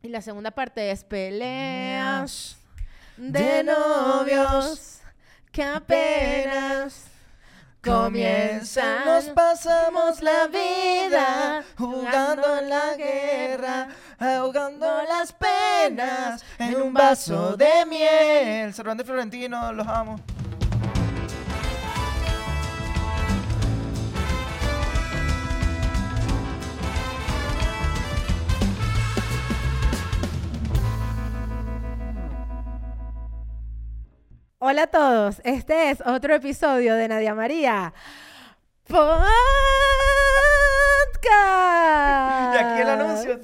Y la segunda parte es peleas de novios que apenas comienzan. Nos pasamos la vida jugando en la guerra, ahogando las penas en un vaso de miel. Cervantes Florentino, los amo. Hola a todos, este es otro episodio de Nadia María Podcast. Y aquí el anuncio.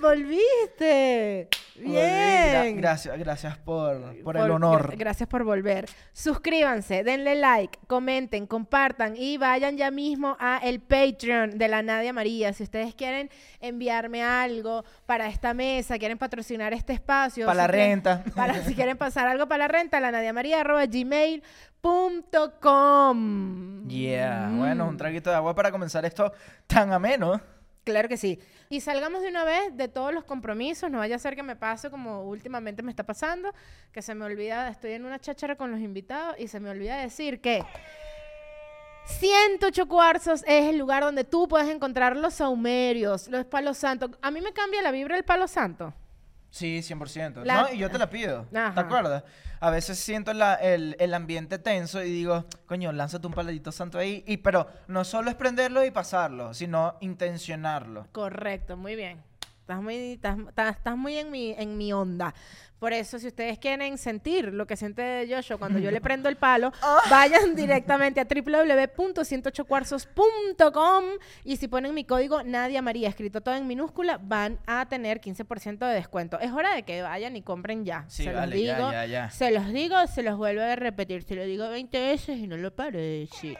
Volviste. Gra- Bien. gracias, gracias por, por el honor. gra- Gracias por volver. Suscríbanse, denle like, comenten, compartan y vayan ya mismo a el Patreon de la Nadia María. Si ustedes quieren enviarme algo para esta mesa, quieren patrocinar este espacio. Para la quieren- renta. Para, si quieren pasar algo para la renta, la nadiamaría.gmail.com. Yeah, Mm. bueno, un traguito de agua para comenzar esto tan ameno. Claro que sí. Y salgamos de una vez de todos los compromisos. No vaya a ser que me pase como últimamente me está pasando, que se me olvida, estoy en una cháchara con los invitados y se me olvida decir que 108 Cuarzos es el lugar donde tú puedes encontrar los saumerios, los palos santos. A mí me cambia la vibra del palo santo. Sí, 100%. La- No, y yo te la pido. Ajá. ¿Te acuerdas? A veces siento la- el, el ambiente tenso y digo, coño, lánzate un paladito santo ahí. Y, pero no solo es prenderlo y pasarlo, sino intencionarlo. Correcto, muy bien. Estás muy, estás, estás- muy en mi, en mi onda. Por eso, si ustedes quieren sentir lo que siente Joshua cuando yo le prendo el palo, vayan directamente a www.108cuarzos.com y si ponen mi código Nadia María, escrito todo en minúscula, van a tener 15% de descuento. Es hora de que vayan y compren ya. Sí, se vale, los ya, digo, ya, ya. se los digo, se los vuelvo a repetir. Se lo digo 20 veces y no lo paro de decir.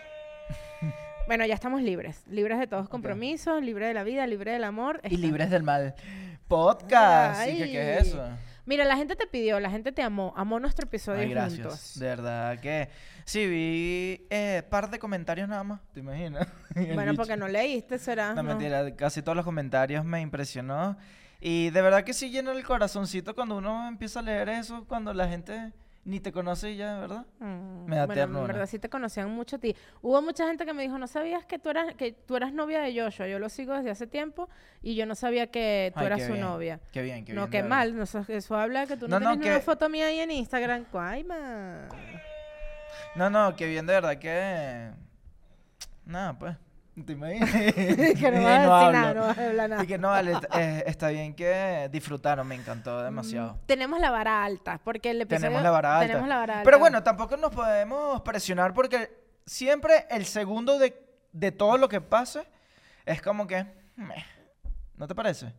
Bueno, ya estamos libres. Libres de todos compromisos, libres de la vida, libres del amor. Y libres del mal. Podcast. ¿Y qué, qué es Ay. eso? Mira, la gente te pidió, la gente te amó, amó nuestro episodio Ay, gracias. juntos. De verdad que sí, vi eh, par de comentarios nada más, ¿te imaginas? Bueno, bicho. porque no leíste, será. No, ¿no? mentira, casi todos los comentarios me impresionó. Y de verdad que sí llena el corazoncito cuando uno empieza a leer eso, cuando la gente ni te conoce ya, ¿verdad? Mm, Me da bueno, en ternura. verdad sí te conocían mucho a ti. Hubo mucha gente que me dijo, no sabías que tú eras, que tú eras novia de Joshua. Yo lo sigo desde hace tiempo y yo no sabía que tú Ay, eras qué su bien, novia. Qué bien, qué no, bien. qué de verdad. mal. No, eso, eso habla que tú no, No, no, tienes una que- foto mía ahí en Instagram. Cuaima. No, no, qué bien, de verdad que... Nada, pues. ¿Te imaginas? que no vas a decir hablo. nada, no vas a hablar nada. Y que no, vale, eh, está bien que disfrutaron, me encantó demasiado. Mm, Tenemos la vara alta, porque el episodio... Tenemos la vara alta. Tenemos la vara alta. Pero bueno, tampoco nos podemos presionar porque siempre el segundo de, de todo lo que pase es como que... meh. ¿No te parece?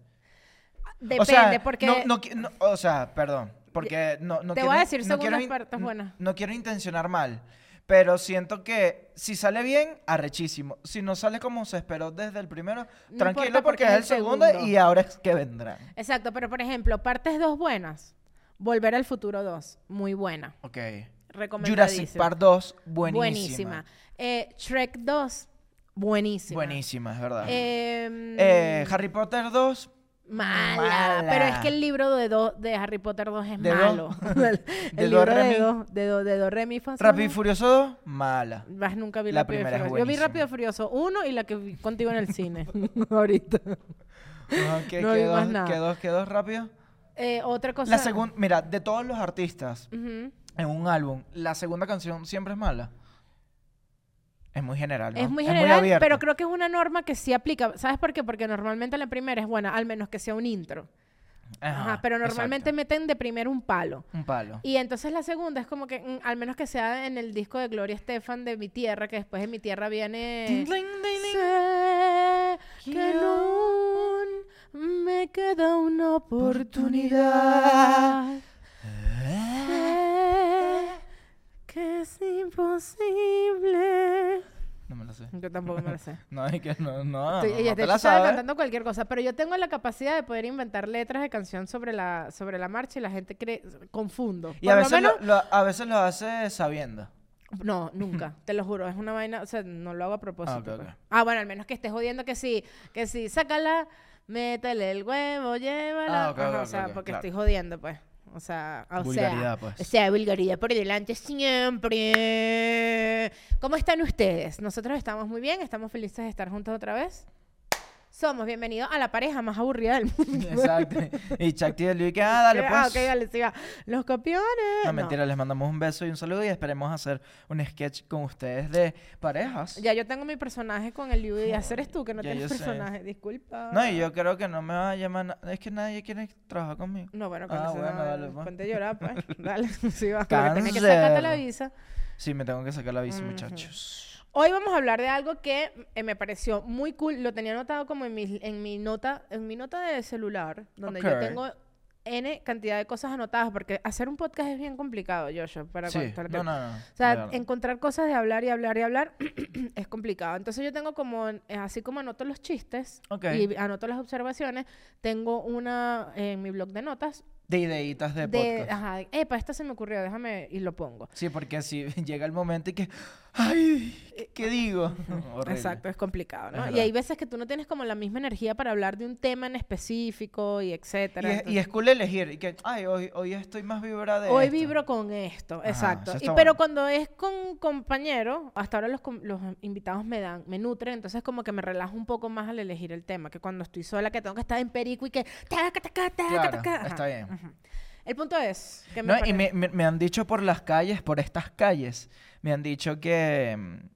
Depende, o sea, porque... no- no no, o sea, perdón, porque no, no Te quiero, voy a decir no quiero partes buenas. No quiero intencionar mal, pero siento que si sale bien, arrechísimo. Si no sale como se esperó desde el primero, No tranquilo porque es el segundo, segundo. y ahora es que vendrán. Exacto, pero por ejemplo, partes dos buenas. Volver al futuro 2, muy buena. Ok. Jurassic Park 2, buenísima. Buenísima. Eh, Shrek 2, buenísima. Buenísima, es verdad. Em, Eh, Harry Potter 2, mala. mala. Pero es que el libro de, do- de Harry Potter 2 es De do- malo. el de el do, libro re, de do, de do, de do, re, mi, fa, Rápido y. Furioso 2, mala. Vas, nunca vi La Rápido y primera es Furioso. Yo vi. Rápido y Furioso 1 y la que vi contigo en el cine. Ahorita. ¿Qué, No qué vi más dos, nada. qué dos, qué dos rápido? Eh, otra cosa. La segunda, mira, de todos los artistas Ujú. en un álbum, la segunda canción siempre es mala. Es muy general, ¿no? Es muy general, pero creo que es una norma que sí aplica. ¿Sabes por qué? Porque normalmente la primera es buena, al menos que sea un intro. Ajá, Ajá, pero normalmente exacto. meten de primero un palo. Un palo. Y entonces la segunda es como que, mm, al menos que sea en el disco de Gloria Estefan de Mi Tierra, que después de Mi Tierra viene... Ting, ting, ting. Sé que aún me queda una oportunidad. Sé que es imposible. No me lo sé. Yo tampoco me lo sé. No, es que no, no, Estoy- ella no te la estaba cantando cualquier cosa, pero yo tengo la capacidad de poder inventar letras de canción sobre la, sobre la marcha y la gente cree, confundo. Y a Por veces, lo, menos- lo- a veces lo hace sabiendo. No, nunca, te lo juro, es una vaina, o sea, no lo hago a propósito. ok, pues. ok. Ah, bueno, al menos que estés jodiendo que sí, que sí, sácala, métele el huevo, llévala. Ah, ok, Ajá, ok, o sea, porque claro. estoy jodiendo, pues. O sea, o Vulgaridad, sea, pues. o sea, vulgaridad por delante siempre. ¿Cómo están ustedes? Nosotros estamos muy bien, estamos felices de estar juntos otra vez. Somos bienvenidos a la pareja más aburrida del mundo. Exacto. Y Chakti y Luis que, ah, dale pues. Ah, ok, dale, siga. Los copiones. No, mentira, les mandamos un beso y un saludo y esperemos hacer un sketch con ustedes de parejas. Ya yo tengo mi personaje con el Liu y hacer tú que no Ya tienes sé. personaje. Disculpa. No, y yo creo que no me va a llamar. Es que nadie quiere trabajar conmigo. No, bueno, Ah, con eso bueno, no, dale, pues. ponte a llorar, pues. Dale, sí, va. Tenés que sacarte la visa. Sí, me tengo que sacar la visa, Ujú. muchachos. Hoy vamos a hablar de algo que eh, me pareció muy cool. Lo tenía anotado como en mi, en mi nota, en mi nota de celular, donde yo tengo N cantidad de cosas anotadas, porque hacer un podcast es bien complicado, Joshua, para Sí, no, no, no. O sea, encontrar cosas de hablar y hablar y hablar es complicado. Entonces yo tengo como, eh, así como anoto los chistes y anoto las observaciones, tengo una eh, en mi blog de notas De ideitas de, de, podcast. ajá, epa, esta se me ocurrió, déjame y lo pongo. Sí, porque si llega el momento y que. ¡Ay! ¿Qué, digo? Horrible. Exacto, es complicado, Es ¿no? y hay veces que tú no tienes como la misma energía para hablar de un tema en específico y Y etcétera. y entonces- es cool elegir. Y que, ay, hoy, hoy estoy más vibra de Hoy esto". vibro con esto, Ajá, exacto. Y, pero cuando es con compañeros, hasta ahora los, los invitados me dan, me nutren, entonces como que me relajo un poco más al elegir el tema, que cuando estoy sola, que tengo que estar en perico y que... taca, taca, taca, Claro, está bien. El punto es que me No, y pare- me, me- me han dicho por las calles, por estas calles, me han dicho que, mm,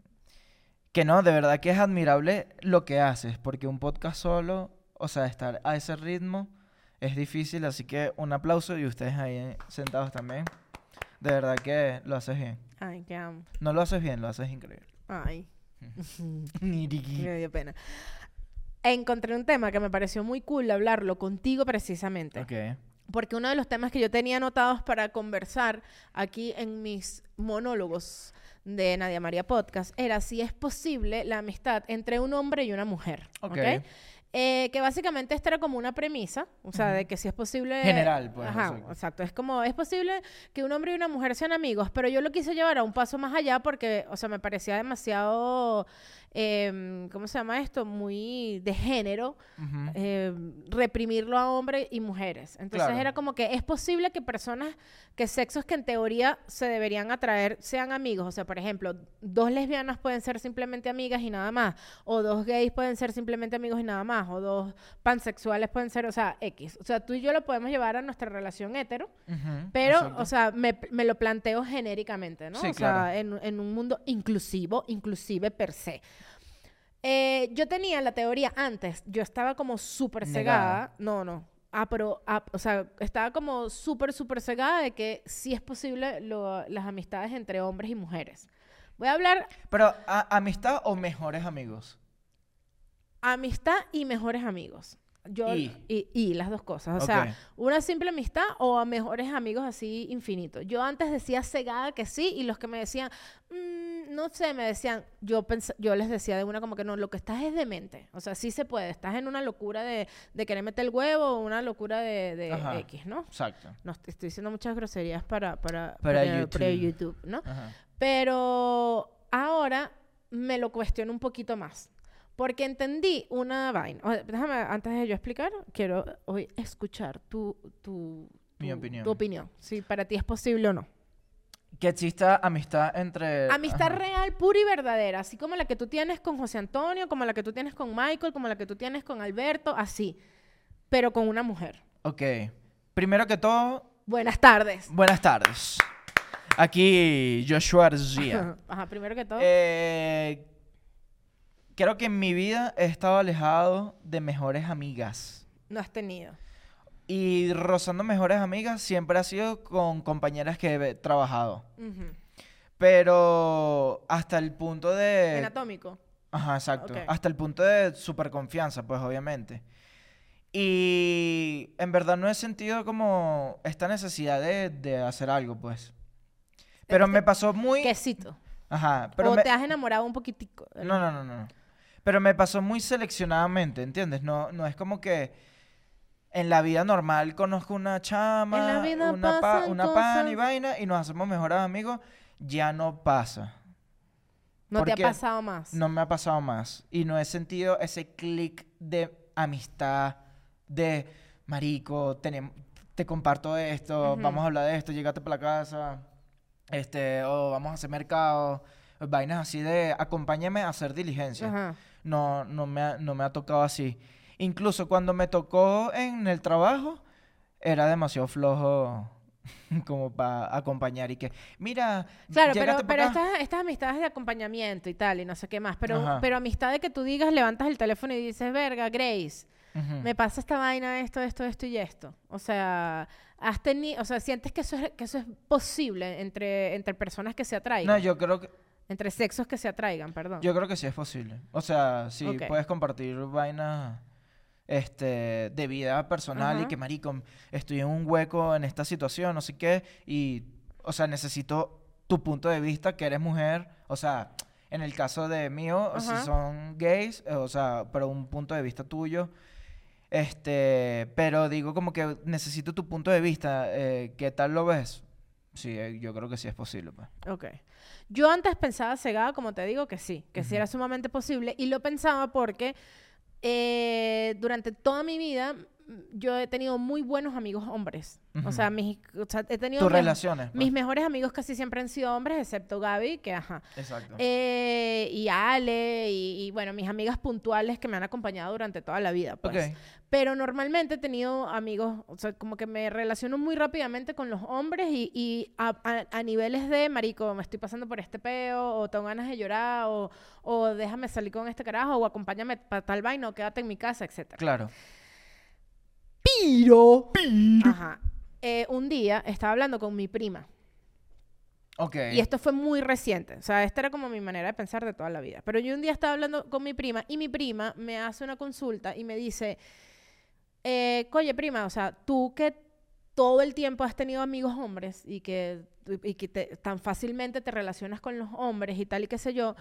que no, de verdad que es admirable lo que haces, porque un podcast solo, o sea, estar a ese ritmo es difícil, así que un aplauso y ustedes ahí eh, sentados también. De verdad que lo haces bien. Ay, que amo. No lo haces bien, lo haces increíble. Ay. Niriqui. Me dio pena. Encontré un tema que me pareció muy cool hablarlo contigo precisamente. Ok. Porque uno de los temas que yo tenía anotados para conversar aquí en mis monólogos de Nadia María Podcast era si es posible la amistad entre un hombre y una mujer. ¿ok? Eh, que básicamente esta era como una premisa, o sea, de que si es posible... General, pues, Ajá, exacto. exacto. Es como, es posible que un hombre y una mujer sean amigos, pero yo lo quise llevar a un paso más allá porque, o sea, me parecía demasiado, em, ¿cómo se llama esto? Muy de género, Ujú. eh, reprimirlo a hombres y mujeres. Entonces Claro. era como que es posible que personas, que sexos que en teoría se deberían atraer sean amigos. O sea, por ejemplo, dos lesbianas pueden ser simplemente amigas y nada más. O dos gays pueden ser simplemente amigos y nada más. O dos pansexuales pueden ser, o sea, X. O sea, tú y yo lo podemos llevar a nuestra relación hetero. Ujú, Pero, exacto. o sea, me, me lo planteo genéricamente, ¿no? Sí, o sea, claro. en, en un mundo inclusivo, inclusive per se. Eh, yo tenía la teoría antes, yo estaba como súper cegada. No, no. Ah, pero, ah, o sea, estaba como súper, súper cegada de que sí es posible lo- las amistades entre hombres y mujeres. Voy a hablar Pero, ¿a- ¿amistad o mejores amigos? amistad y mejores amigos. Yo, Y. y, y las dos cosas. O sea, una simple amistad o a mejores amigos así infinitos. Yo antes decía cegada que sí y los que me decían, "Mm, no sé, me decían, yo, yo les decía de una como que no, lo que estás es demente. O sea, sí se puede. Estás en una locura de, de querer meter el huevo o una locura de. X, ¿no? Exacto. No, estoy diciendo muchas groserías para, para, Para para- para YouTube. YouTube, ¿no? Ajá. Pero ahora me lo cuestiono un poquito más. Porque entendí una vaina. O- Déjame, antes de yo explicar, quiero hoy escuchar tu, tu, Mi tu- opinión. tu opinión. Si para ti es posible o no. Que exista amistad entre... Amistad ajá. real, pura y verdadera. Así como la que tú tienes con José Antonio, como la que tú tienes con Michael, como la que tú tienes con Alberto, así. Pero con una mujer. Ok. Primero que todo, Buenas tardes. buenas tardes. Aquí Joshua García. Ajá, primero que todo. Eh, creo que en mi vida he estado alejado de mejores amigas. no has tenido. Y rozando mejores amigas siempre ha sido con compañeras que he trabajado. Pero hasta el punto de... Anatómico. Ajá, exacto. Hasta el punto de super confianza, pues obviamente. Y en verdad no he sentido como esta necesidad de, de hacer algo, pues. Pero me pasó muy... Quesito. Ajá, pero o me... te has enamorado un poquitico. No, no, no, no. Pero me pasó muy seleccionadamente, ¿entiendes? No, no es como que en la vida normal conozco una chama, En la vida una, pa- una pan y vaina y nos hacemos mejores amigos. Ya no pasa. No te ha pasado más. No me ha pasado más. Y no he sentido ese clic de amistad, de marico, te comparto esto, vamos a hablar de esto, llegate para la casa, este, o vamos a hacer mercado, vainas así de acompáñame a hacer diligencia. No, no me ha, no me ha tocado así. Incluso cuando me tocó en el trabajo, era demasiado flojo como para acompañar y que, mira, Claro, pero, pero acá". estas, estas amistades de acompañamiento y tal, y no sé qué más. Pero, Ajá. pero amistad de que tú digas, levantas el teléfono y dices, verga, Grace, me pasa esta vaina, esto, esto, esto y esto. O sea, has tenido, o sea, sientes que eso es, que eso es posible entre, entre personas que se atraigan. No, yo creo que Entre sexos que se atraigan, perdón. yo creo que sí es posible. O sea, sí puedes compartir vainas este de vida personal y que marico, estoy en un hueco en esta situación, no sé qué, y o sea, necesito tu punto de vista que eres mujer, o sea, en el caso de mío, si son gays, eh, o sea, pero un punto de vista tuyo, este, pero digo como que necesito tu punto de vista, eh, ¿qué tal lo ves? Sí, eh, yo creo que sí es posible, pues. Ok. Yo antes pensaba cegada, como te digo, que sí, que sí era sumamente posible. Y lo pensaba porque eh, durante toda mi vida yo he tenido muy buenos amigos hombres. O sea, mis, o sea, he tenido Tus relaciones. pues. mis mejores amigos casi siempre han sido hombres, excepto Gaby, que ajá. Exacto. Eh, y Ale, y, y, bueno, mis amigas puntuales que me han acompañado durante toda la vida, pues. Ok. Pero normalmente he tenido amigos, o sea, como que me relaciono muy rápidamente con los hombres y, y a, a- a niveles de, marico, me estoy pasando por este peo, o tengo ganas de llorar, o, o déjame salir con este carajo, o acompáñame para tal vaina, o quédate en mi casa, etc. Claro. Piro. Ajá. Eh, un día estaba hablando con mi prima. Ok. Y esto fue muy reciente. O sea, esta era como mi manera de pensar de toda la vida. Pero yo un día estaba hablando con mi prima y mi prima me hace una consulta y me dice, eh, oye, prima, o sea, tú que todo el tiempo has tenido amigos hombres y que, y que te- tan fácilmente te relacionas con los hombres y tal y qué sé yo,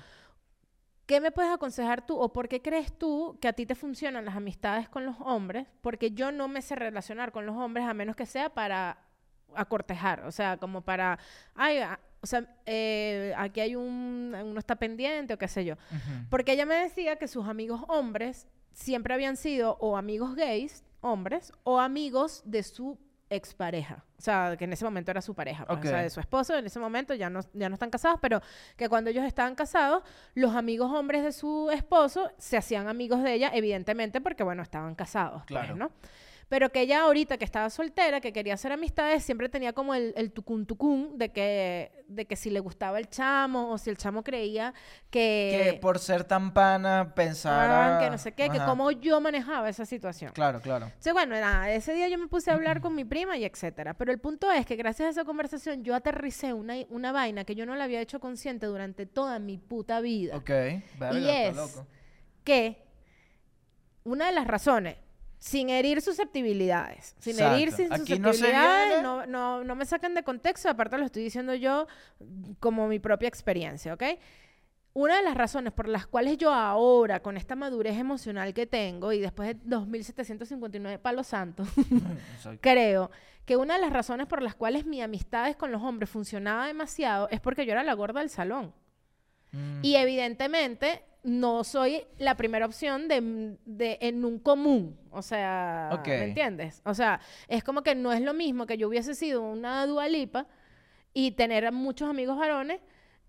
¿qué me puedes aconsejar tú o por qué crees tú que a ti te funcionan las amistades con los hombres? Porque yo no me sé relacionar con los hombres a menos que sea para acortejar, o sea, como para, ay, a- o sea, eh, aquí hay un, uno está pendiente o qué sé yo. Porque ella me decía que sus amigos hombres siempre habían sido o amigos gays, hombres, o amigos de su expareja. O sea, que en ese momento era su pareja. pues, O sea, de su esposo, en ese momento ya no, ya no están casados, pero que cuando ellos estaban casados, los amigos hombres de su esposo se hacían amigos de ella, evidentemente, porque, bueno, estaban casados. pues, Claro. ¿no? Pero que ella ahorita que estaba soltera, que quería hacer amistades, siempre tenía como el, el tucún tucún de que, de que si le gustaba el chamo o si el chamo creía que... que por ser tan pana pensara... Ah, que no sé qué, que cómo yo manejaba esa situación. Claro, claro. Entonces, bueno, nada, ese día yo me puse a hablar con mi prima y etcétera. Pero el punto es que gracias a esa conversación yo aterricé una, una vaina que yo no la había hecho consciente durante toda mi puta vida. Ok. Verga, Y es loco. que una de las razones, sin herir susceptibilidades, sin Exacto. herir sin Aquí susceptibilidades, no, no, no me sacan de contexto, aparte lo estoy diciendo yo como mi propia experiencia, ¿ok? Una de las razones por las cuales yo ahora, con esta madurez emocional que tengo y después de 2.759 palos santos, creo que una de las razones por las cuales mi amistades con los hombres funcionaba demasiado es porque yo era la gorda del salón. Mm, Y evidentemente no soy la primera opción de, de- en un común. O sea. ¿me entiendes? O sea, es como que no es lo mismo que yo hubiese sido una dualipa y tener a muchos amigos varones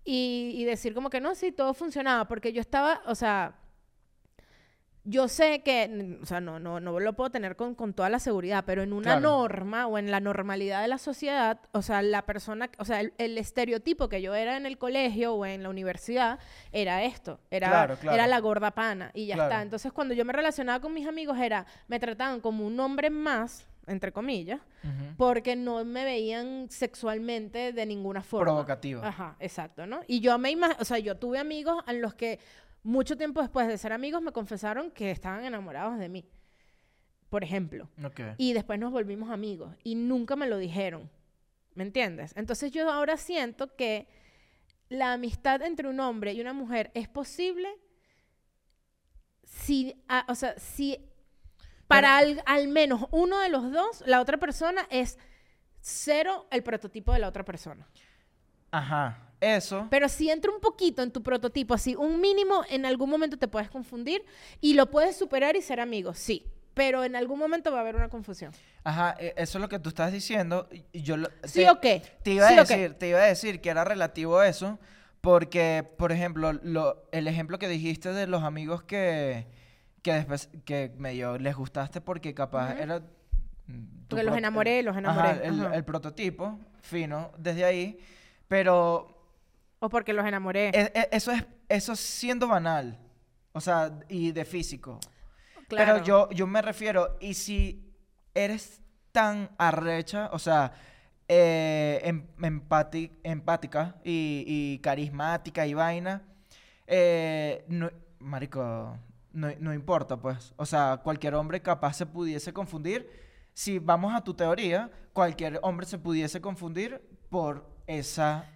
y, y decir como que no, sí, todo funcionaba. Porque yo estaba, o sea, yo sé que, mm, o sea, no, no, no lo puedo tener con, con toda la seguridad, pero en una Claro. norma o en la normalidad de la sociedad, o sea, la persona, o sea, el, el estereotipo que yo era en el colegio o en la universidad era esto, era, Claro, claro. era la gorda pana y ya está. Entonces, cuando yo me relacionaba con mis amigos era, me trataban como un hombre más, entre comillas, porque no me veían sexualmente de ninguna forma. Provocativa. Ajá, exacto, ¿no? Y yo me imag- o sea, yo tuve amigos en los que mucho tiempo después de ser amigos me confesaron que estaban enamorados de mí, por ejemplo. Y después nos volvimos amigos y nunca me lo dijeron. ¿Me entiendes? Entonces yo ahora siento que la amistad entre un hombre y una mujer es posible si, o sea, si para al, al menos uno de los dos, la otra persona es cero el prototipo de la otra persona. Ajá. eso. Pero si entra un poquito en tu prototipo, así, un mínimo, en algún momento te puedes confundir y lo puedes superar y ser amigos, sí. Pero en algún momento va a haber una confusión. Ajá, e- eso es lo que tú estás diciendo. yo lo- ¿Sí te- o qué? Te iba, ¿Sí a o qué? decir, te iba a decir que era relativo a eso, porque, por ejemplo, lo, el ejemplo que dijiste de los amigos que, que después, que medio les gustaste porque capaz Ujú. era... mm, tu Porque los enamoré, los Ajá, enamoré, el, ajá. el prototipo, fino, desde ahí, pero O porque los enamoré. e- e- eso es eso siendo banal, o sea, y de físico. claro. Pero yo, yo me refiero, y si eres tan arrecha, o sea, eh, em- empati- empática y, y carismática y vaina, eh, no, marico, no, no importa, pues. O sea, cualquier hombre capaz se pudiese confundir. Si vamos a tu teoría, cualquier hombre se pudiese confundir por esa...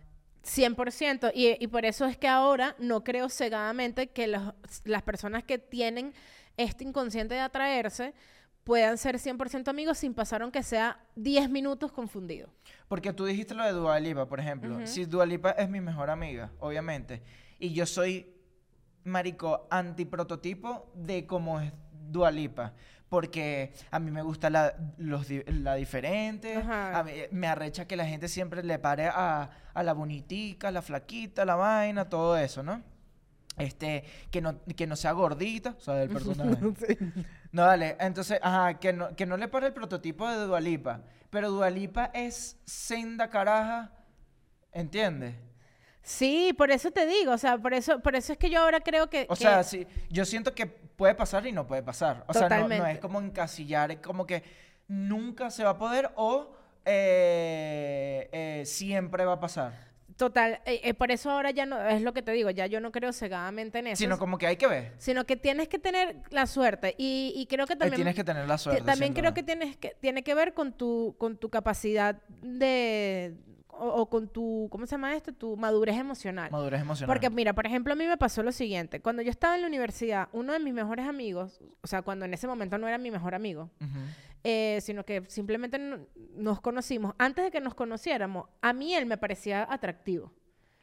100%. Y, y por eso es que ahora no creo cegadamente que los- las personas que tienen este inconsciente de atraerse puedan ser 100% amigos sin pasar aunque sea 10 minutos confundido. Porque tú dijiste lo de Dua Lipa, por ejemplo. Si Dua Lipa es mi mejor amiga, obviamente, y yo soy, marico, antiprototipo de cómo es Dua Lipa. Porque a mí me gusta la, los, la diferente, a mí me arrecha que la gente siempre le pare a, a la bonitica, la flaquita, la vaina, todo eso, ¿no? Este, que no, que no sea gordita, o sea, del personaje. No, dale. Entonces, ajá, que no, que no le pare el prototipo de Dualipa. Pero Dualipa es senda caraja, ¿entiendes? Sí, por eso te digo, o sea, por eso, por eso es que yo ahora creo que... O que- sea, sí, yo siento que puede pasar y no puede pasar. O sea, no, es como encasillar, es como que nunca se va a poder o eh, eh, siempre va a pasar. Total, eh, eh, por eso ahora ya no, es lo que te digo, ya yo no creo cegadamente en eso. Sino como que hay que ver. sino que tienes que tener la suerte y, y creo que Eh, también tienes que tener la suerte. también creo que tienes que tiene que ver con tu con tu capacidad de o, o con tu ¿cómo se llama esto? tu madurez emocional. Madurez emocional. Porque mira, por ejemplo, a mí me pasó lo siguiente, cuando yo estaba en la universidad, uno de mis mejores amigos, o sea, cuando en ese momento no era mi mejor amigo, eh, sino que simplemente no- nos conocimos, antes de que nos conociéramos, a mí él me parecía atractivo,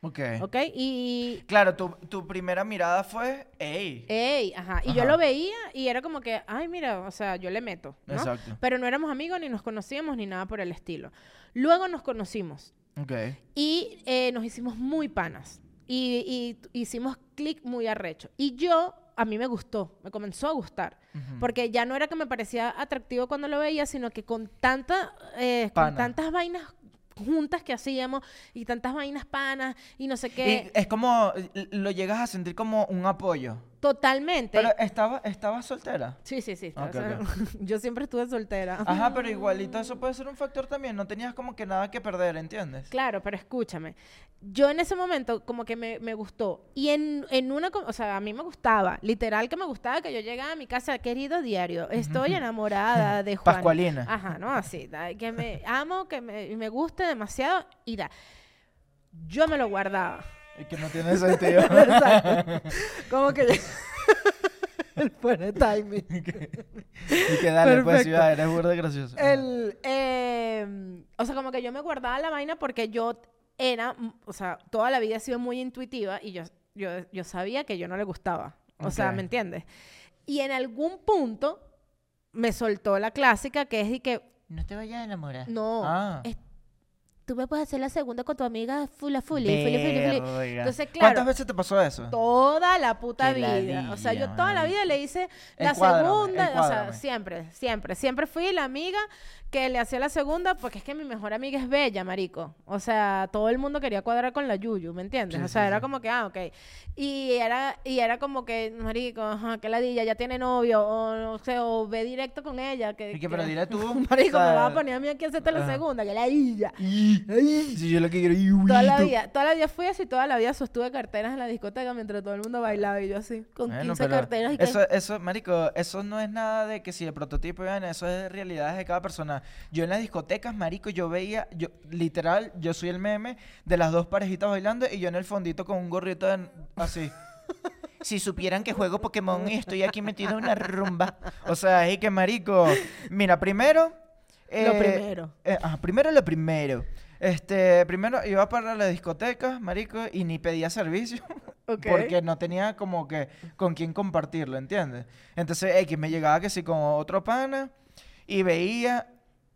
Ok. ¿ok? Y Claro, tu, tu primera mirada fue, ey. Ey, ajá. Y yo lo veía y era como que, ay, mira, o sea, yo le meto, ¿no? Exacto. Pero no éramos amigos ni nos conocíamos ni nada por el estilo. Luego nos conocimos Ok. y eh, nos hicimos muy panas. Y, y hicimos clic muy arrecho. Y yo, a mí me gustó, me comenzó a gustar. Porque ya no era que me parecía atractivo cuando lo veía, sino que con, tanta, eh, con tantas vainas juntas que hacíamos y tantas vainas panas y no sé qué. Y es como, lo llegas a sentir como un apoyo. Totalmente. Pero estaba, estaba soltera. Sí, sí, sí. Yo siempre estuve soltera. Ajá, pero igualito eso puede ser un factor también. No tenías como que nada que perder, ¿entiendes? Claro, pero escúchame. Yo en ese momento como que me, me gustó. Y en, en una... co- O sea, a mí me gustaba. Literal que me gustaba que yo llegaba a mi casa, querido diario, estoy enamorada de Juan. Pascualina. Ajá, ¿no? Así. da- Que me amo, que me, me guste demasiado. Y da. Yo me lo guardaba. Y que no tiene sentido. Exacto. Como que... El pone timing. y que dale, pues Perfecto. ciudad, eres burda gracioso. El, eh, o sea, como que yo me guardaba la vaina porque yo era, o sea, toda la vida he sido muy intuitiva y yo, yo, yo sabía que yo no le gustaba. O sea. ¿me entiendes? Y en algún punto me soltó la clásica que es de que, No te vayas a enamorar. no, Ah. es- tú me puedes hacer la segunda con tu amiga Fula Fuli, Fuli, Fuli, Fuli. Verga. Entonces, ¿Cuántas claro, veces te pasó eso? toda la puta Qué vida. O sea, yo ladilla, toda la vida le hice la segunda, o sea, siempre, siempre, siempre fui la amiga que le hacía la segunda porque es que mi mejor amiga es bella, marico. O sea, todo el mundo quería cuadrar con la Yuyu, ¿me entiendes? Sí, o sea, sí, era sí. como que, ah, ok. Y era, y era como que, marico, ajá, que ladilla, ya tiene novio, o no sé, o ve directo con ella. Que, Y que, pero dile tú. Marico, o sea, me vas a poner a mí aquí a hacerte la segunda, que ladilla. Si yo lo que quiero Toda la vida, toda la vida fui así, toda la vida sostuve carteras en la discoteca mientras todo el mundo bailaba y yo así, con Bueno, 15 pero carteras y que... eso, eso, marico, eso no es nada de que si el prototipo, vean, eso es realidades de cada persona. Yo en las discotecas, marico, yo veía, yo literal, yo soy el meme de las dos parejitas bailando y yo en el fondito con un gorrito de- así. Si supieran que juego Pokémon y estoy aquí metido en una rumba. O sea, es que marico, mira, primero... Lo primero. eh, primero lo primero. Este, primero iba para la discoteca, marico, y ni pedía servicio. Porque no tenía como que con quién compartirlo, ¿entiendes? Entonces, X me llegaba que sí con otro pana y veía.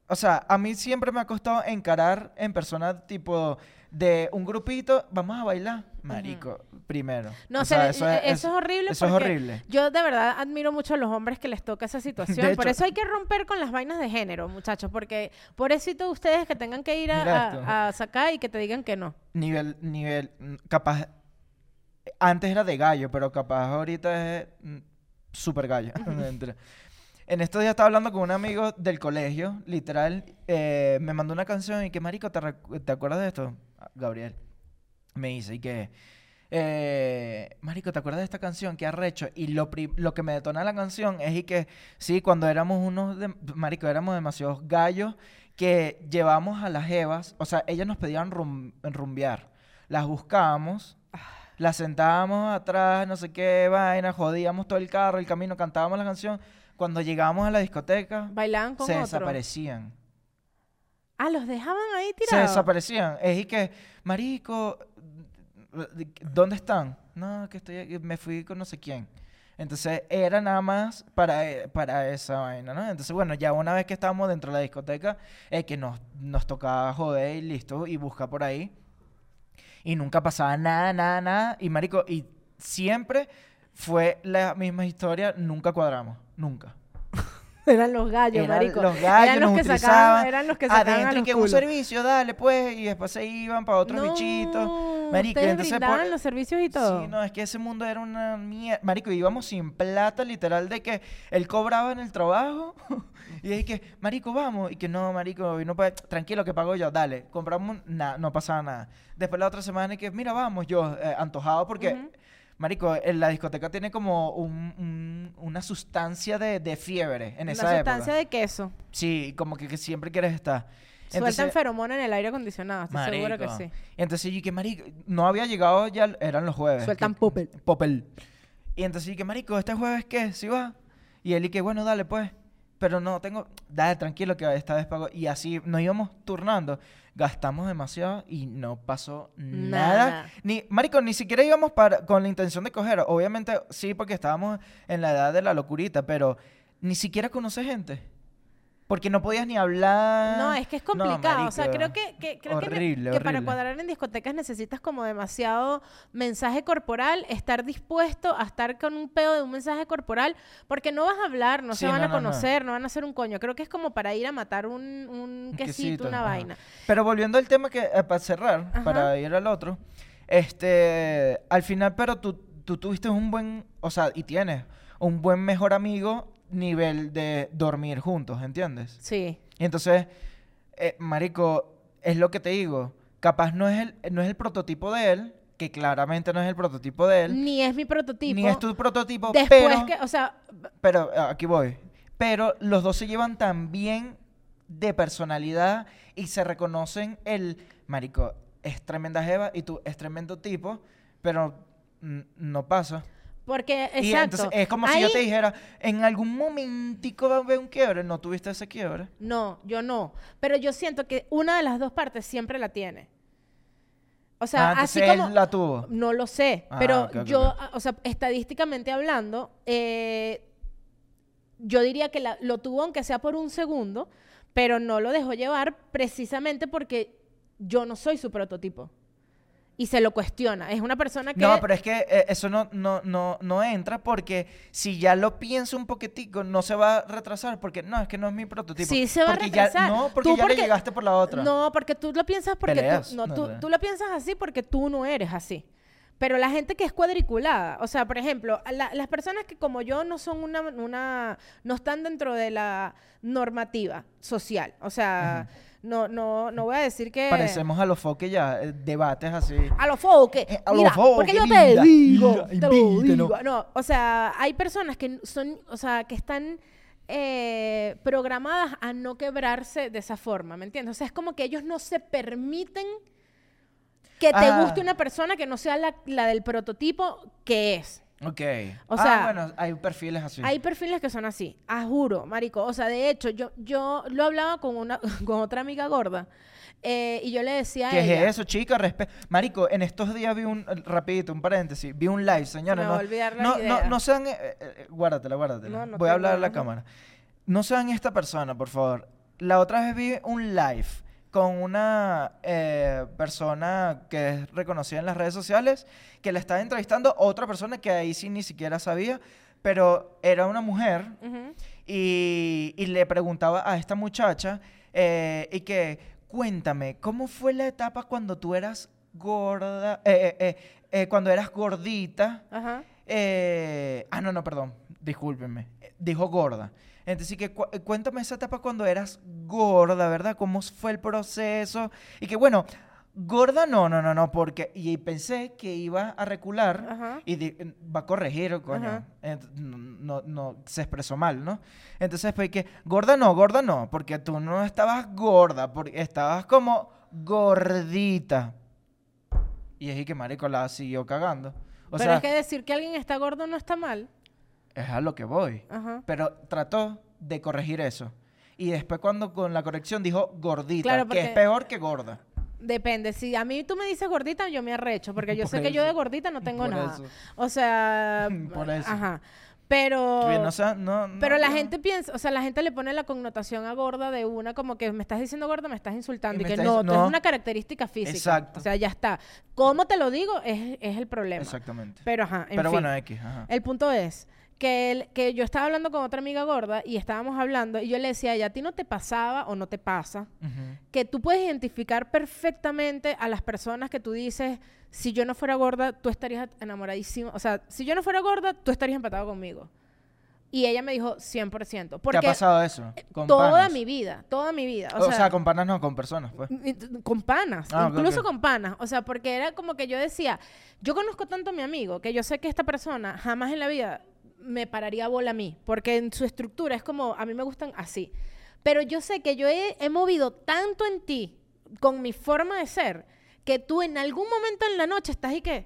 O sea, a mí siempre me ha costado encarar en persona tipo de un grupito, vamos a bailar, marico, primero. No O sé, sea, eso, es, horrible Eso es horrible. yo de verdad admiro mucho a los hombres que les toca esa situación. Por eso hay que romper con las vainas de género, muchachos, porque pobrecito ustedes que tengan que ir a, esto. a, a sacar y que te digan que no. Nivel, nivel, mm, capaz, antes era de gallo, pero capaz ahorita es mm, súper gallo. en estos días estaba hablando con un amigo del colegio, literal, eh, me mandó una canción y que, marico, ¿te, ¿te acuerdas de esto? Ah, Gabriel. Me dice y que, eh, marico, ¿te acuerdas de esta canción? Qué arrecho. Y lo, lo que me detona la canción es y que, sí, cuando éramos unos, de- marico, éramos demasiados gallos que llevamos a las evas, o sea, ellas nos pedían rum- rumbear. Las buscábamos, las sentábamos atrás, no sé qué vaina, jodíamos todo el carro, el camino, cantábamos la canción. Cuando llegábamos a la discoteca, Bailaban con se otro. desaparecían. Ah, los dejaban ahí Se tirados. desaparecían. Es y que, marico, ¿dónde están? No, que estoy aquí, me fui con no sé quién. Entonces era nada más para, para esa vaina, ¿no? Entonces, bueno, ya una vez que estábamos dentro de la discoteca, es que nos, nos tocaba joder y listo, y buscar por ahí. Y nunca pasaba nada, nada, nada. Y marico, y siempre fue la misma historia, nunca cuadramos, nunca. Eran los gallos, Eran marico. los gallos eran los nos que sacaban, eran los que sacaban adentro los que un servicio, dale pues, y después se iban para otros no, bichitos. Marico, entonces por- los servicios y todo. Sí, no, es que ese mundo era una mierda. Marico, íbamos sin plata, literal, de que él cobraba en el trabajo. y es que, Marico, vamos. Y que no, Marico, y no puede, tranquilo que pago yo, dale. Compramos, nada, no pasaba nada. Después la otra semana, y que, mira, vamos, yo, eh, antojado, porque. Marico, en la discoteca tiene como un- un- una sustancia de, de fiebre en Una esa época. sustancia de queso. Sí, como que, que siempre quieres estar. Sueltan feromona en el aire acondicionado, estoy seguro que sí. Entonces yo que marico, no había llegado ya, eran los jueves. Sueltan que- popel. Popel. Y entonces yo que marico, ¿este jueves qué? ¿Sí va? Y él y que bueno, dale pues. Pero no, tengo, dale tranquilo que esta vez pago. Y así nos íbamos turnando. Gastamos demasiado y no pasó nada. Nada. Ni, marico, ni siquiera íbamos para, con la intención de coger. Obviamente sí, porque estábamos en la edad de la locurita, pero ni siquiera conoce gente. Porque no podías ni hablar. No, es que es No, complicado. o sea, creo que, que- creo que- horrible, que, para cuadrar en discotecas necesitas como demasiado mensaje corporal, estar dispuesto a estar con un pedo de un mensaje corporal, porque no vas a hablar, no Sí, se van no, a no, no. conocer, no van a hacer un coño. Creo que es como para ir a matar un, un Un quesito, quesito, una ajá. vaina. Pero volviendo al tema que, eh, para cerrar, Ajá. para ir al otro, este, al final, pero tú, tú tuviste un buen, o sea, y tienes un buen mejor amigo nivel de dormir juntos, ¿entiendes? Sí. Y entonces, eh, marico, es lo que te digo, capaz no es el, no es el prototipo de él, que claramente no es el prototipo de él, Ni es mi prototipo. ni es tu prototipo, Después pero, que, o sea, pero ah, aquí voy. Pero los dos se llevan tan bien de personalidad y se reconocen el marico es tremenda jeva y tú es tremendo tipo, pero no pasa. Porque, exacto. Y entonces es como si yo te dijera, en algún momentico va a haber un quiebre, no tuviste ese quiebre. No, yo no. Pero yo siento que una de las dos partes siempre la tiene. O sea, Ah, así entonces él como... la tuvo. No lo sé, Ah, pero ok, ok, yo, ok. a- o sea, estadísticamente hablando, eh, yo diría que la- lo tuvo aunque sea por un segundo, pero no lo dejó llevar precisamente porque yo no soy su prototipo. Y se lo cuestiona. Es una persona que... No, pero es que eh, eso no, no, no, no entra porque si ya lo piensa un poquitico, no se va a retrasar porque no, es que no es mi prototipo. Sí se va a ya- retrasar. no, porque Tú ya porque- le llegaste por la otra. No, porque tú lo piensas porque Peleas, tú, no, no, tú, lo piensas así porque tú no eres así. Pero la gente que es cuadriculada, o sea, por ejemplo, la- las personas que como yo no son una, una, no están dentro de la normativa social, o sea, no, no, no voy a decir que Parecemos a los foques ya, eh, debates así. a los foques, Eh, a los foques, porque yo te linda, digo, linda, te lo digo. No, o sea, hay personas que son, o sea, que están eh, programadas a no quebrarse de esa forma, ¿me entiendes? O sea, es como que ellos no se permiten que te Ah. guste una persona que no sea la, la del prototipo que es. Ok. O ah, sea, bueno, hay perfiles así. Hay perfiles que son así, a juro, marico. O sea, de hecho, yo, yo lo hablaba con una, con otra amiga gorda eh, y yo le decía a ¿Qué ella, es eso, chica? Respe- Marico, en estos días vi un, rapidito, un paréntesis, vi un live, señores. Me no, a olvidar la no, no, idea. no sean, eh, eh, guárdatela, guárdatela. No, no Voy a hablar a la cámara. No sean esta persona, por favor. La otra vez vi un live con una eh, persona que es reconocida en las redes sociales, que le estaba entrevistando otra persona que ahí sí ni siquiera sabía, pero era una mujer y, y le preguntaba a esta muchacha eh, y que cuéntame, ¿cómo fue la etapa cuando tú eras gorda, eh, cuando eras gordita? Ah, no, no, perdón, discúlpenme, dijo gorda. Entonces, sí que cu- eh, cuéntame esa etapa cuando eras gorda, ¿verdad? ¿Cómo fue el proceso? Y que bueno, gorda no, no, no, no, porque, y pensé que iba a recular Ajá. y di- va a corregir, coño. No, no, se expresó mal, ¿no? Entonces, pues que, gorda no, gorda no, porque tú no estabas gorda, porque estabas como gordita. Y es que marico la siguió cagando. O Pero sea, es que decir que alguien está gordo no está mal. Es a lo que voy. Ajá. Pero trató de corregir eso. Y después cuando con la corrección dijo gordita, Claro, que es peor que gorda. Depende. Si a mí tú me dices gordita, yo me arrecho, porque yo Por sé que yo de gordita no tengo Por nada. eso. O sea, Por eso. ajá. Pero no sea- no- no- Pero la no. gente piensa, o sea, la gente le pone la connotación a gorda de una como que me estás diciendo gorda, me estás insultando. Y que no, es una característica física. Exacto. O sea, ya está. ¿Cómo te lo digo? Es, es el problema. Exactamente. Pero ajá, en Pero fin. bueno, X. Ajá. El punto es que, el- que yo estaba hablando con otra amiga gorda y estábamos hablando y yo le decía a ella, ¿a ti no te pasaba o no te pasa que tú puedes identificar perfectamente a las personas que tú dices, si yo no fuera gorda, tú estarías enamoradísimo. O sea, si yo no fuera gorda, tú estarías empatado conmigo. Y ella me dijo 100%. Porque ¿Te ha pasado eso? Con toda panas? mi vida, toda mi vida. O, sea, con panas no, con personas, pues. t- con panas, Ah, incluso ok. con panas. O sea, porque era como que yo decía, yo conozco tanto a mi amigo que yo sé que esta persona jamás en la vida me pararía bola a mí, porque en su estructura es como, a mí me gustan así. Pero yo sé que yo he, movido tanto en ti con mi forma de ser que tú en algún momento en la noche estás y que,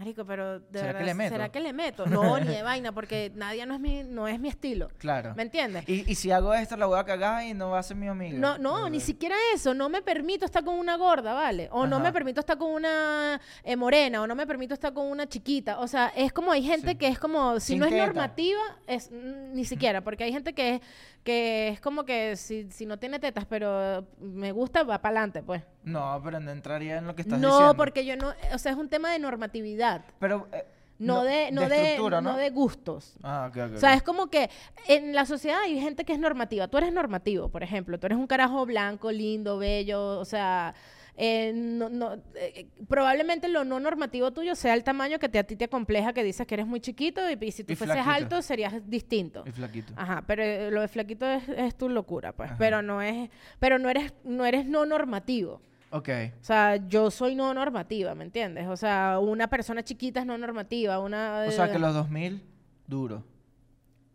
Marico, pero de ¿Será que verdad, le meto? ¿será que le meto? No, ni de vaina, porque nadie no es mi, no es mi estilo. Claro. ¿Me entiendes? Y, y si hago esto, la voy a cagar y no va a ser mi amiga. No, no, ni siquiera eso. No me permito estar con una gorda, ¿vale? O no me permito estar con una eh, morena, o no me permito estar con una chiquita. O sea, es como hay gente Sí. que es como, si Sin no es teta. normativa, es mm, ni siquiera, porque hay gente que es, que es como que si, si no tiene tetas, pero me gusta, va para adelante, pues. No, pero no entraría en lo que estás No, diciendo. porque yo no, o sea, es un tema de normatividad. Pero. eh, No, de, no, de, estructura, ¿no? no de gustos. Ah, ok, ok. O sea, es como que en la sociedad hay gente que es normativa. Tú eres normativo, por ejemplo. Tú eres un carajo blanco, lindo, bello. O sea, eh, no, no, eh, probablemente lo no normativo tuyo sea el tamaño que te, a ti te acompleja, que dices que eres muy chiquito y, y si tú Y fueses flaquito. alto serías distinto. Y flaquito. Ajá, pero eh, lo de flaquito es, es tu locura, pues. Ajá. Pero no es, pero no eres, no eres no normativo. Ok. O sea, yo soy no normativa, ¿me entiendes? O sea, una persona chiquita es no normativa, una... O sea, eh, que los 2000, duro.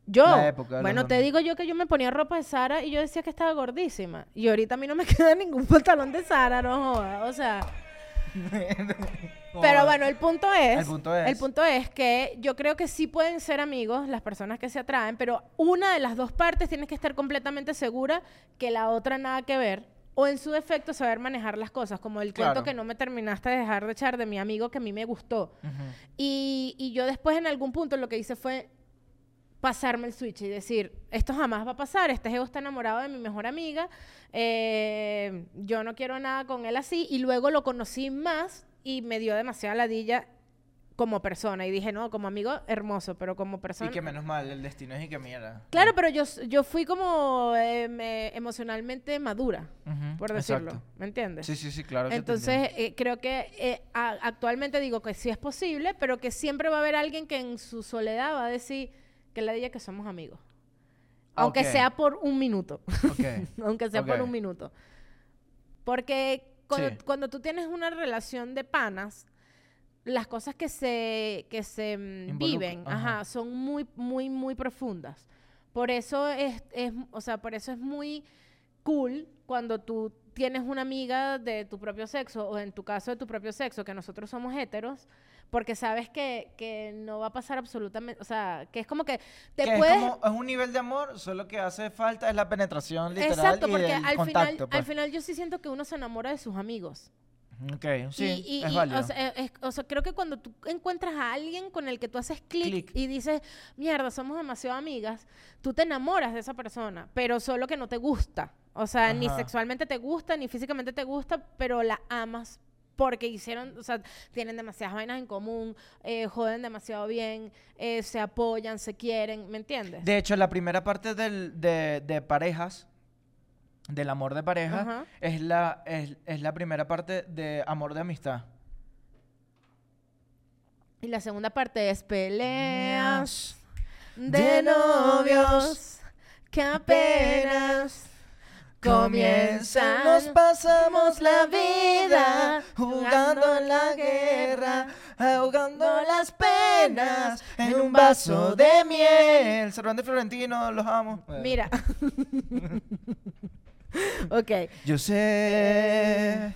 yo, bueno, te 2000. digo yo que yo me ponía ropa de Sara y yo decía que estaba gordísima. Y ahorita a mí no me queda ningún pantalón de Sara, no joda. O sea, pero bueno, el punto es, El punto es- el punto es que yo creo que sí pueden ser amigos las personas que se atraen, pero una de las dos partes tiene que estar completamente segura que la otra nada que ver. O en su defecto saber manejar las cosas, como el cuento Claro. que no me terminaste de dejar de echar de mi amigo que a mí me gustó. Y, y yo después en algún punto lo que hice fue pasarme el switch y decir, esto jamás va a pasar, este ego está enamorado de mi mejor amiga, eh, yo no quiero nada con él así, y luego lo conocí más y me dio demasiada ladilla como persona, y dije, no, como amigo, hermoso, pero como persona... Y que menos mal, el destino es y que mierda. Claro, pero yo, yo fui como eh, me- emocionalmente madura, por decirlo, exacto. ¿me entiendes? Sí, sí, sí, claro. que Entonces, eh, creo que eh, a- actualmente digo que sí es posible, pero que siempre va a haber alguien que en su soledad va a decir que la diga que somos amigos. Aunque Ok. sea por un minuto. Aunque sea por un minuto. Porque cuando, Sí. cuando tú tienes una relación de panas, las cosas que se, que se mm, Involucra- viven ajá. ajá, son muy, muy, muy profundas. Por eso es, es, o sea, por eso es muy cool cuando tú tienes una amiga de tu propio sexo o en tu caso de tu propio sexo, que nosotros somos heteros, porque sabes que, que no va a pasar absolutamente, o sea, que es como que te Que puedes... es como es un nivel de amor, solo que hace falta es la penetración literal Exacto, y porque el al, contacto. final, al pues. final yo sí siento que uno se enamora de sus amigos. Ok, sí, y, y- es y, válido. o, sea, es- o sea, creo que cuando tú encuentras a alguien con el que tú haces clic y dices, mierda, somos demasiado amigas, tú te enamoras de esa persona, pero solo que no te gusta. O sea, ni Ajá. sexualmente te gusta, ni físicamente te gusta, pero la amas porque hicieron, o sea, tienen demasiadas vainas en común, eh, joden demasiado bien, eh, se apoyan, se quieren, ¿me entiendes? De hecho, la primera parte del, de, de parejas, del amor de pareja, es la, es, es la primera parte de amor de amistad. Y la segunda parte es peleas de de novios que apenas comienzan. Nos pasamos la vida jugando en la guerra, ahogando las penas en un vaso de miel. Cervantes Florentino, los amo. Mira. ok. Yo sé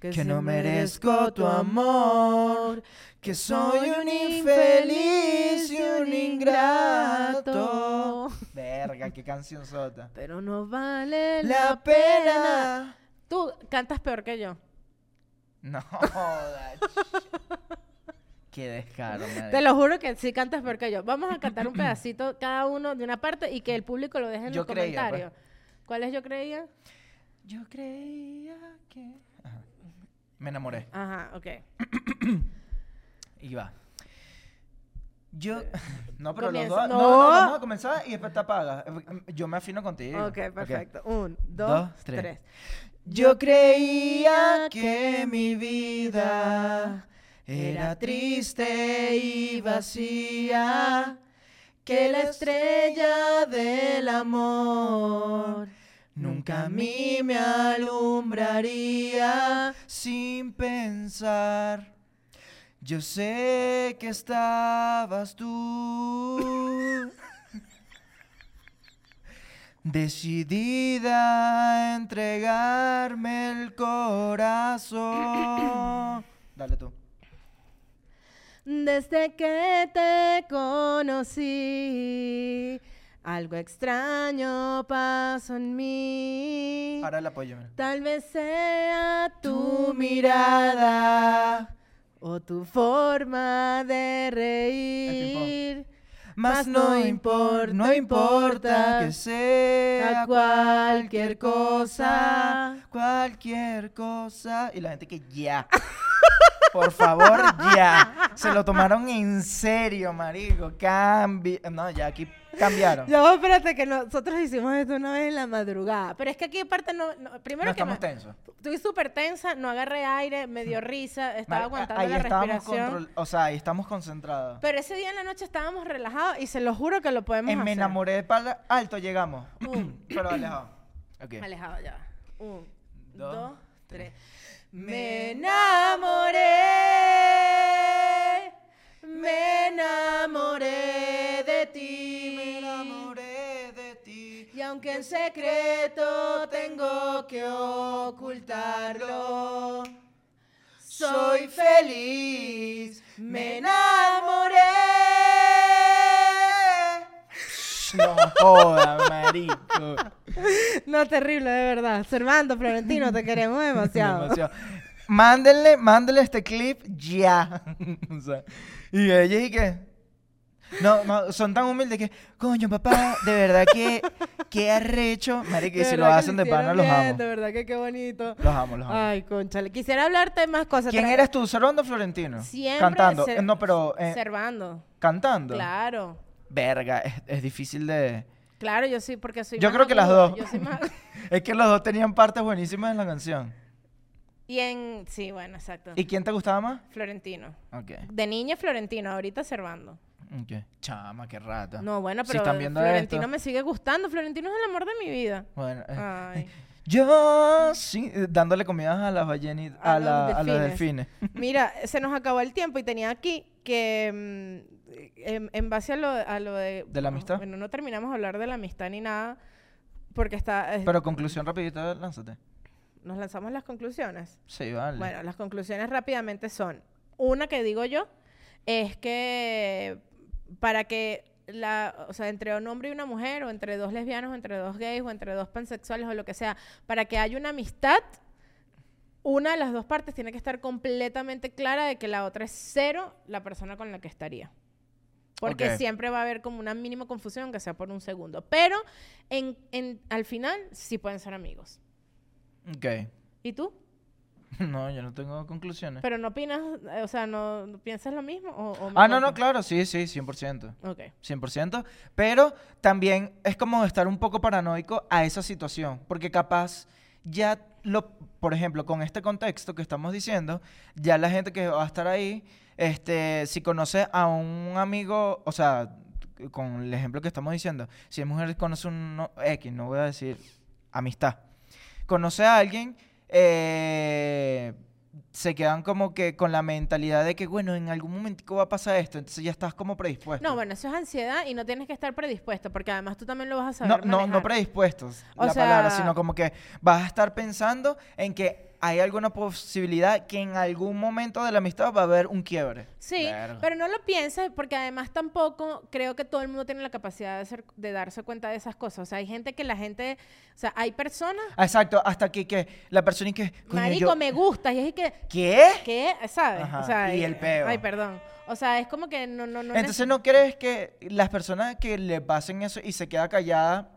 que no merezco tu amor, que soy un infeliz y un ingrato. Verga, qué canción sota. Pero no vale La la pena. pena. Tú cantas peor que yo. No. Qué descaro, madre. Te lo juro que sí cantas peor que yo. Vamos a cantar un pedacito cada uno de una parte y que el público lo deje en Yo los creía, pues. ¿Cuáles yo creía? Yo creía que. Ajá. Me enamoré. Ajá, ok. Y va. Yo. No, pero Comienza. los dos. No. No. no, vamos a comenzar y después te apagas. Yo me afino contigo. Ok, perfecto. Un, dos, Dos, tres. tres. Yo creía que mi vida era triste y vacía, que la estrella del amor nunca a mí me alumbraría sin pensar. Yo sé que estabas tú. Decidida a entregarme el corazón. Dale tú. Desde que te conocí, algo extraño pasó en mí. Ahora el apoyo. mira. Tal vez sea tu mirada o tu forma de reír. Más no importa, no importa que sea cualquier cosa. cualquier cosa. Y la gente que ya. Por favor, ya. Se lo tomaron en serio, marico. Cambi... No, ya aquí cambiaron. Va, espérate, que nosotros hicimos esto una vez en la madrugada. Pero es que aquí aparte no... no- primero No que estamos me- tensos. Estoy súper tensa, no agarré aire, me dio risa, estaba Mar- aguantando ahí la respiración. control- O sea, ahí estamos concentrados. Pero ese día en la noche estábamos relajados y se lo juro que lo podemos En hacer. Me enamoré de pala alto llegamos. Un, Pero alejado. Alejado ya. Un, Dos, dos, tres. Me enamoré, me enamoré de ti. Me enamoré de ti. Y aunque en secreto tengo que ocultarlo, soy feliz, me enamoré. No joda, marico. No, terrible, de verdad. Servando, Florentino, te queremos demasiado. Demasiado. Mándenle, mándenle este clip ya. O sea, y ella y que. No, no, son tan humildes que, coño, papá, de verdad que, que arrecho. Marico, y si lo hacen de pana, los amo. De verdad que qué bonito. Los amo, los amo. Ay, conchale. Quisiera hablarte de más cosas. ¿Quién eres tú, Servando o Florentino? Siempre Cantando. Eh, no, pero eh, Servando. cantando. Claro. Verga, es, es difícil de. Claro, yo sí, porque soy Yo más creo que las aguda, dos. Yo soy más... Es que los dos tenían partes buenísimas en la canción. Y en... Sí, bueno, exacto. ¿Y quién te gustaba más? Florentino. Ok. De niña Florentino, ahorita Servando. Ok. Chama, qué rata. No, bueno, Si pero están viendo Florentino esto. me sigue gustando. Florentino es el amor de mi vida. Bueno, eh, Ay. yo sí, eh, dándole comida a las ballenas, a, A la- a los delfines. Mira, se nos acabó el tiempo y tenía aquí que mm, en, en base a lo, a lo de... ¿De la amistad? Bueno, no terminamos de hablar de la amistad ni nada, Porque está... eh, Pero conclusión rapidita, lánzate. Nos lanzamos las conclusiones. Sí, vale. Bueno, las conclusiones rápidamente son, una que digo yo, es que para que la, o sea, entre un hombre y una mujer, o entre dos lesbianos, o entre dos gays, o entre dos pansexuales, o lo que sea, para que haya una amistad, una de las dos partes tiene que estar completamente clara de que la otra es cero la persona con la que estaría. Porque Ok. siempre va a haber como una mínima confusión, que sea por un segundo. Pero en, en- al final sí pueden ser amigos. Ok. ¿Y tú? No, yo no tengo conclusiones. Pero no opinas, eh, o sea, no, ¿no piensas lo mismo? O, ah, no, no, claro, sí, sí, 100%. Ok. 100%, pero también es como estar un poco paranoico a esa situación, porque capaz ya lo, por ejemplo, con este contexto que estamos diciendo, ya la gente que va a estar ahí, este, si conoce a un amigo, o sea, con el ejemplo que estamos diciendo, si es mujer conoce un no- X, no voy a decir amistad, conoce a alguien, eh, se quedan como que con la mentalidad de que, bueno, en algún momentico va a pasar esto, entonces ya estás como predispuesto. No, bueno, eso es ansiedad y no tienes que estar predispuesto, porque además tú también lo vas a No, saber no, no predispuestos, O la palabra, sino como que vas a estar pensando en que hay alguna posibilidad que en algún momento de la amistad va a haber un quiebre. Sí, Verga. pero no lo pienses porque además tampoco creo que todo el mundo tiene la capacidad de, ser- de darse cuenta de esas cosas. O sea, hay gente que la gente, o sea, hay personas, Ah, Exacto, hasta que, que la persona y que... marico, yo- me gusta y es que, ¿Qué? ¿qué? ¿Sabes? Ajá, o sea, y eh, el peo. Ay, perdón. O sea, es como que no, no, no. Entonces, ¿no crees que las personas que le pasen eso y se queda callada,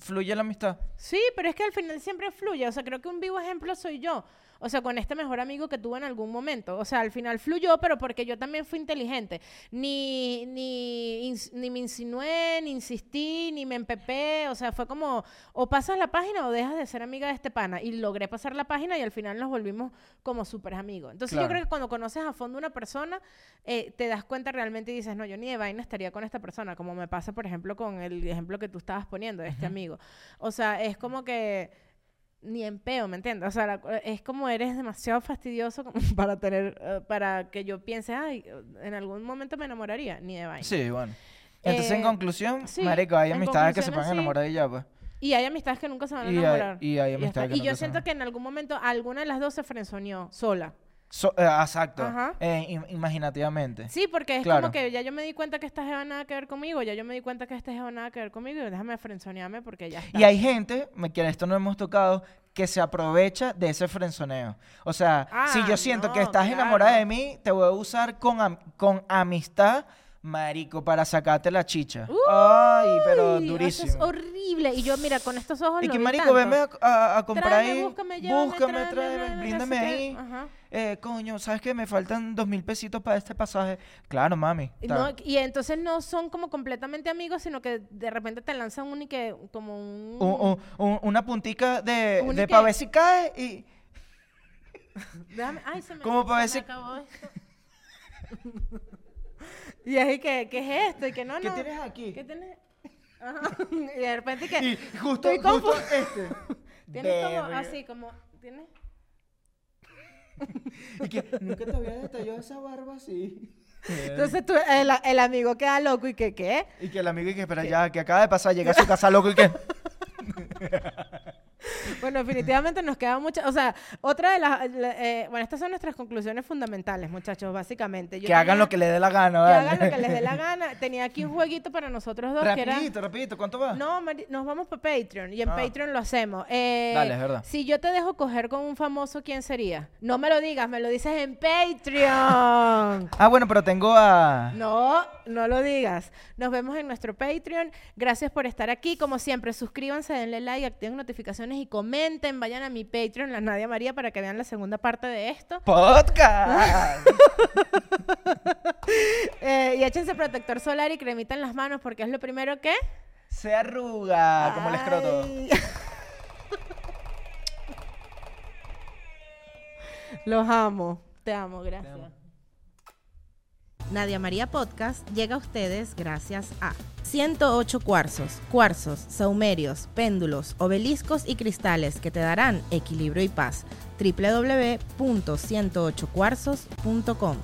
fluye la amistad? Sí, pero es que al final siempre fluye. O sea, creo que un vivo ejemplo soy yo. O sea, con este mejor amigo que tuve en algún momento. O sea, al final fluyó, pero porque yo también fui inteligente. Ni, ni, ins- ni me insinué, ni insistí, ni me empepé. O sea, fue como, o pasas la página o dejas de ser amiga de este pana. Y logré pasar la página y al final nos volvimos como súper amigos. Entonces Claro. yo creo que cuando conoces a fondo una persona, eh, te das cuenta realmente y dices, no, yo ni de vaina estaría con esta persona. Como me pasa, por ejemplo, con el ejemplo que tú estabas poniendo de este amigo. O sea, es como que ni en peo, ¿me entiendes? O sea, la- es como eres demasiado fastidioso como para tener, eh, para que yo piense, ay, en algún momento me enamoraría, ni de vaina. Sí, bueno. Entonces, en Eh, conclusión, sí, marico, hay amistades que se pueden sí. enamorar y ya, pues. Y hay amistades que nunca se van a Y hay- enamorar. y hay amistades que Y yo se siento van. que en algún momento alguna de las dos se frenzoneó sola. So- eh, exacto, Ajá. eh, im- imaginativamente. Sí, porque es Claro. como que ya yo me di cuenta que esta jeva nada que ver conmigo, ya yo me di cuenta que esta jeva nada que ver conmigo y déjame frenzonearme porque ya está. Y hay gente, me- que esto no hemos tocado, que se aprovecha de ese frenzoneo. O sea, si Ah, yo siento que no, estás enamorada claro. de mí, te voy a usar con, am- con amistad, marico, para sacarte la chicha. Ay, pero Uy, eso durísimo. es horrible. Y yo, mira, con estos ojos Y lo que, vi marico, tanto. venme a, a- a comprar Tráeme, ahí. búscame, llévame, búscame, tráeme, tráeme, tráeme, no bríndame ahí. Ajá. Eh, coño, ¿sabes qué? Me faltan dos mil pesitos para este pasaje. Claro, mami. Y está- no- y entonces no son como completamente amigos, sino que de repente te lanzan un y que como un... un- una puntica de, Un de y para ver si cae y... Déjame, ay, se me, Como para ver si- acabó esto. y ahí que, ¿qué es esto? Y que no, ¿Qué no. tienes aquí? ¿Qué tienes? Ajá. y de repente que... Y justo, Estoy justo este. Tienes como Verga. así, como... ¿Tienes? Y que nunca te había detallado esa barba así. Entonces tú, el, el amigo queda loco y que, ¿qué? Y que el amigo y que espera ya, que acaba de pasar, llega a su casa loco y que... Bueno, definitivamente nos queda mucho. O sea, otra de las. la- eh, bueno, estas son nuestras conclusiones fundamentales, muchachos, básicamente. Yo que hagan lo que les dé la gana, que ¿vale? hagan lo que les dé la gana. Tenía aquí un jueguito para nosotros dos que era. Rapidito, rapidito, ¿cuánto va? No, Mari- nos vamos para Patreon y en Ah. Patreon lo hacemos. Eh, Dale, es verdad. Si yo te dejo coger con un famoso, ¿quién sería? No me lo digas, me lo dices en Patreon. Ah, bueno, pero tengo a... No, no lo digas. Nos vemos en nuestro Patreon. Gracias por estar aquí. Como siempre, suscríbanse, denle like, activen notificaciones y comenten. Vayan a mi Patreon, la Nadia María, para que vean la segunda parte de esto. Podcast. Eh, y échense protector solar y cremita en las manos porque es lo primero que... Se arruga como el escroto. Ay. Los amo. Te amo, gracias. amo. Nadia María Podcast llega a ustedes gracias a 108 cuarzos, cuarzos, saumerios, péndulos, obeliscos y cristales que te darán equilibrio y paz. www.108cuarzos.com